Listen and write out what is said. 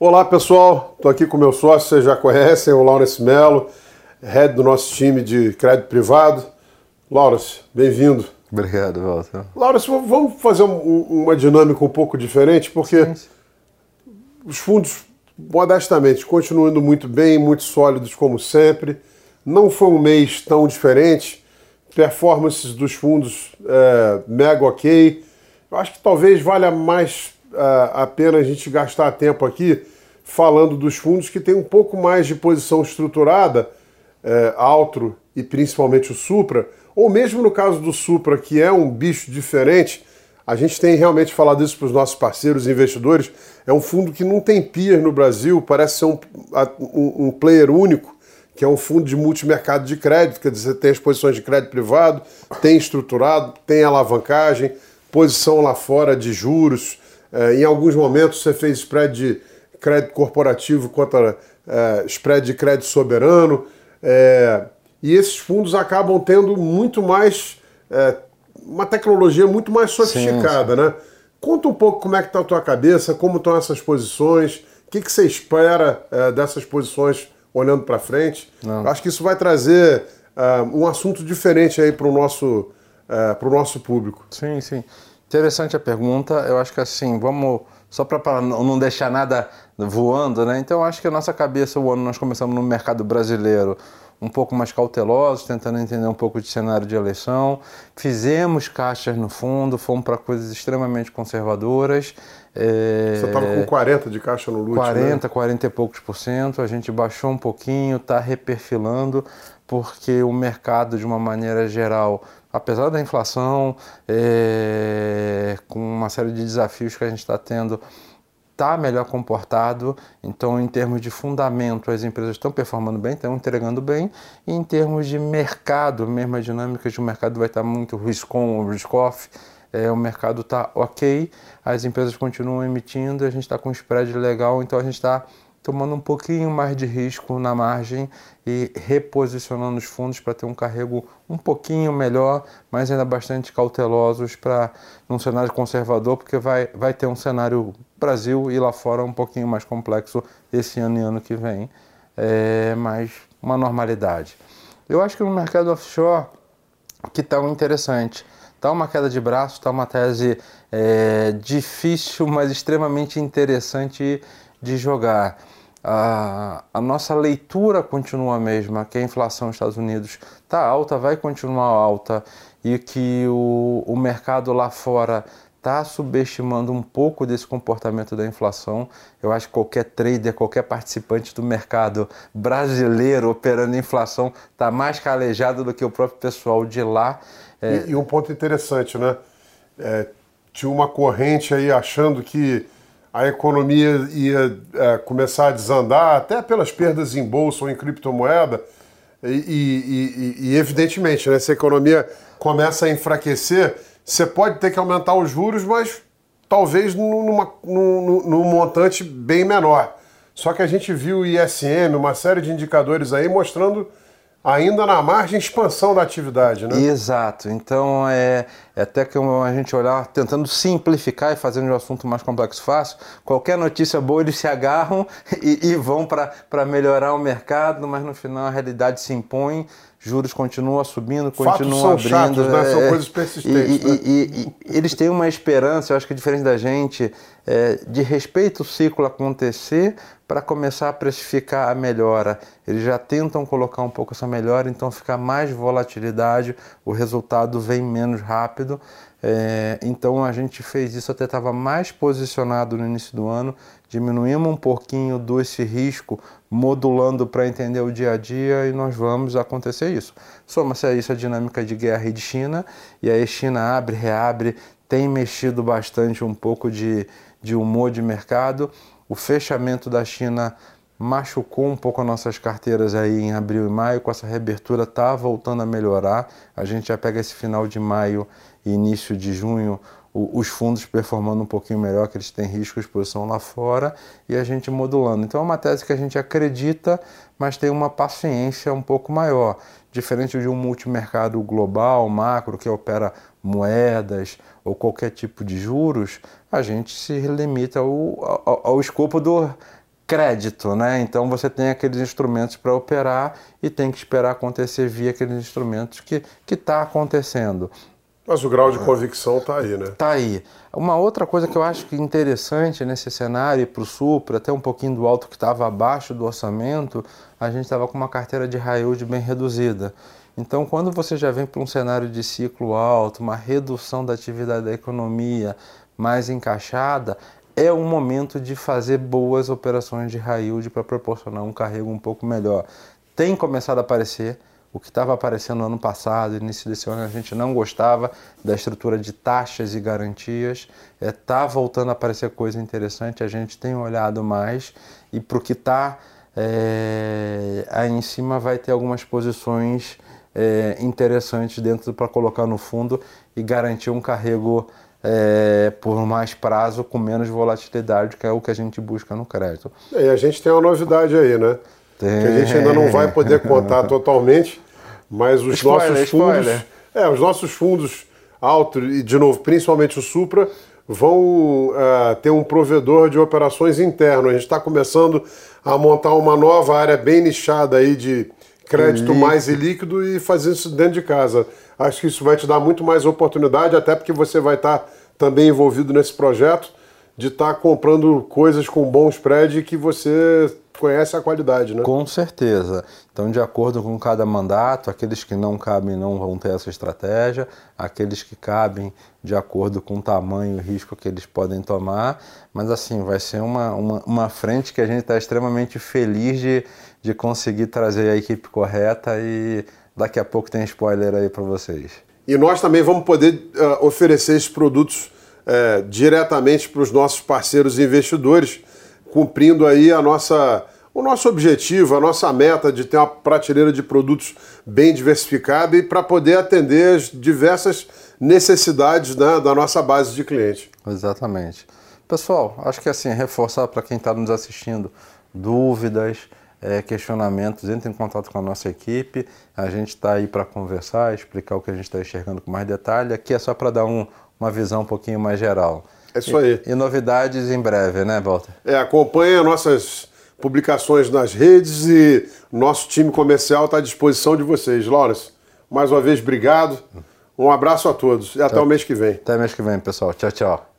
Olá pessoal, estou aqui com meu sócio, vocês já conhecem, o Laurence Melo, head do nosso time de crédito privado. Laurence, bem-vindo. Obrigado, Walter. Laurence, vamos fazer um, uma dinâmica um pouco diferente, porque sim, sim. os fundos, modestamente, continuam indo muito bem, muito sólidos como sempre. Não foi um mês tão diferente, performances dos fundos é, mega ok. Eu acho que talvez valha mais a pena a gente gastar tempo aqui falando dos fundos que tem um pouco mais de posição estruturada, é, Altro e principalmente o Supra, ou mesmo no caso do Supra, que é um bicho diferente, a gente tem realmente falado isso para os nossos parceiros investidores, é um fundo que não tem peer no Brasil, parece ser um, um, um player único, que é um fundo de multimercado de crédito, quer dizer, tem as posições de crédito privado, tem estruturado, tem alavancagem, posição lá fora de juros, em alguns momentos você fez spread de crédito corporativo contra é, spread de crédito soberano. É, e esses fundos acabam tendo muito mais. É, uma tecnologia muito mais sofisticada, sim, sim. né? Conta um pouco como é que está a tua cabeça, como estão essas posições, o que, que você espera é, dessas posições olhando para frente. Não. Acho que isso vai trazer é, um assunto diferente aí para o nosso, uh, nosso público. Sim, sim. Interessante a pergunta. Eu acho que assim, vamos só para não deixar nada voando, né? Então, eu acho que a nossa cabeça, o ano nós começamos no mercado brasileiro um pouco mais cautelosos, tentando entender um pouco de cenário de eleição. Fizemos caixas no fundo, fomos para coisas extremamente conservadoras. É... Você estava com 40 de caixa no Lute, 40, né? 40 e poucos por cento. A gente baixou um pouquinho, está reperfilando, porque o mercado, de uma maneira geral, apesar da inflação, é, com uma série de desafios que a gente está tendo, está melhor comportado. Então, em termos de fundamento, as empresas estão performando bem, estão entregando bem. E em termos de mercado, mesmo a dinâmica de o mercado vai estar muito risk-on ou risk-off, é, o mercado está ok, as empresas continuam emitindo, a gente está com um spread legal, então a gente está tomando um pouquinho mais de risco na margem e reposicionando os fundos para ter um carrego um pouquinho melhor, mas ainda bastante cautelosos para num cenário conservador, porque vai, vai ter um cenário Brasil e lá fora um pouquinho mais complexo esse ano e ano que vem, é, mas uma normalidade. Eu acho que no mercado offshore que está interessante. Está uma queda de braço, está uma tese é, difícil, mas extremamente interessante de jogar. A, a nossa leitura continua a mesma, que a inflação nos Estados Unidos está alta, vai continuar alta e que o, o mercado lá fora está subestimando um pouco desse comportamento da inflação. Eu acho que qualquer trader, qualquer participante do mercado brasileiro operando inflação está mais calejado do que o próprio pessoal de lá. É... E, e, um ponto interessante, né? É, tinha uma corrente aí achando que a economia ia é, começar a desandar, até pelas perdas em bolsa ou em criptomoeda, e, e, e, e, evidentemente, né, se a economia começa a enfraquecer, você pode ter que aumentar os juros, mas talvez numa, num, num montante bem menor. Só que a gente viu o ISM, uma série de indicadores aí mostrando ainda na margem expansão da atividade, né? Exato. Então, é, é até que a gente olhar, tentando simplificar e fazendo o assunto mais complexo fácil, qualquer notícia boa eles se agarram e, e vão para melhorar o mercado, mas no final a realidade se impõe, juros continuam subindo, continuam são abrindo. Chatos, né? São é, coisas persistentes. E, né? e, e, eles têm uma esperança, eu acho que diferente da gente, é, de respeito o ciclo acontecer para começar a precificar a melhora. Eles já tentam colocar um pouco essa melhora, então fica mais volatilidade, o resultado vem menos rápido. É, então a gente fez isso, até estava mais posicionado no início do ano, diminuímos um pouquinho desse risco, modulando para entender o dia a dia e nós vamos acontecer isso. Soma-se a isso a dinâmica de guerra e de China, e aí China abre, reabre, tem mexido bastante um pouco de, de humor de mercado. O fechamento da China machucou um pouco as nossas carteiras aí em abril e maio, com essa reabertura tá voltando a melhorar. A gente já pega esse final de maio e início de junho os fundos performando um pouquinho melhor, que eles têm risco de exposição lá fora, e a gente modulando. Então é uma tese que a gente acredita, mas tem uma paciência um pouco maior. Diferente de um multimercado global, macro, que opera moedas ou qualquer tipo de juros, a gente se limita ao, ao, ao escopo do crédito, né? Então você tem aqueles instrumentos para operar e tem que esperar acontecer via aqueles instrumentos que está acontecendo. Mas o grau de convicção está aí, né? Está aí. Uma outra coisa que eu acho que é interessante nesse cenário para o Supra, até um pouquinho do alto que estava abaixo do orçamento, a gente estava com uma carteira de high yield bem reduzida. Então, quando você já vem para um cenário de ciclo alto, uma redução da atividade da economia mais encaixada, é o momento de fazer boas operações de high yield para proporcionar um carrego um pouco melhor. Tem começado a aparecer, o que estava aparecendo no ano passado, início desse ano, a gente não gostava da estrutura de taxas e garantias. Está é, tá voltando a aparecer coisa interessante, a gente tem olhado mais e para o que está é, aí em cima vai ter algumas posições é, interessantes dentro para colocar no fundo e garantir um carrego é, por mais prazo com menos volatilidade, que é o que a gente busca no crédito. E a gente tem uma novidade aí, né? Tem. Que a gente ainda não vai poder contar totalmente, mas os spoiler, nossos fundos. Spoiler. É, os nossos fundos alto e, de novo, principalmente o Supra, vão uh, ter um provedor de operações interno. A gente está começando a montar uma nova área bem nichada aí de crédito líquido. mais e líquido e fazer isso dentro de casa. Acho que isso vai te dar muito mais oportunidade, até porque você vai estar tá também envolvido nesse projeto de estar tá comprando coisas com bom spread que você conhece a qualidade, né? Com certeza. Então, de acordo com cada mandato, aqueles que não cabem não vão ter essa estratégia, aqueles que cabem de acordo com o tamanho e risco que eles podem tomar. Mas, assim, vai ser uma, uma, uma frente que a gente está extremamente feliz de, de conseguir trazer a equipe correta e daqui a pouco tem spoiler aí para vocês. E nós também vamos poder uh, oferecer esses produtos uh, diretamente para os nossos parceiros investidores cumprindo aí a nossa, o nosso objetivo, a nossa meta de ter uma prateleira de produtos bem diversificada e para poder atender as diversas necessidades né, da nossa base de clientes. Exatamente. Pessoal, acho que assim, reforçar para quem está nos assistindo, dúvidas, é, questionamentos, entre em contato com a nossa equipe. A gente está aí para conversar, explicar o que a gente está enxergando com mais detalhe. Aqui é só para dar um, uma visão um pouquinho mais geral. É isso aí. E, e novidades em breve, né, Walter? É, acompanha nossas publicações nas redes e nosso time comercial está à disposição de vocês. Lawrence, mais uma vez, obrigado. Um abraço a todos e até, até o mês que vem. Até mês que vem, pessoal. Tchau, tchau.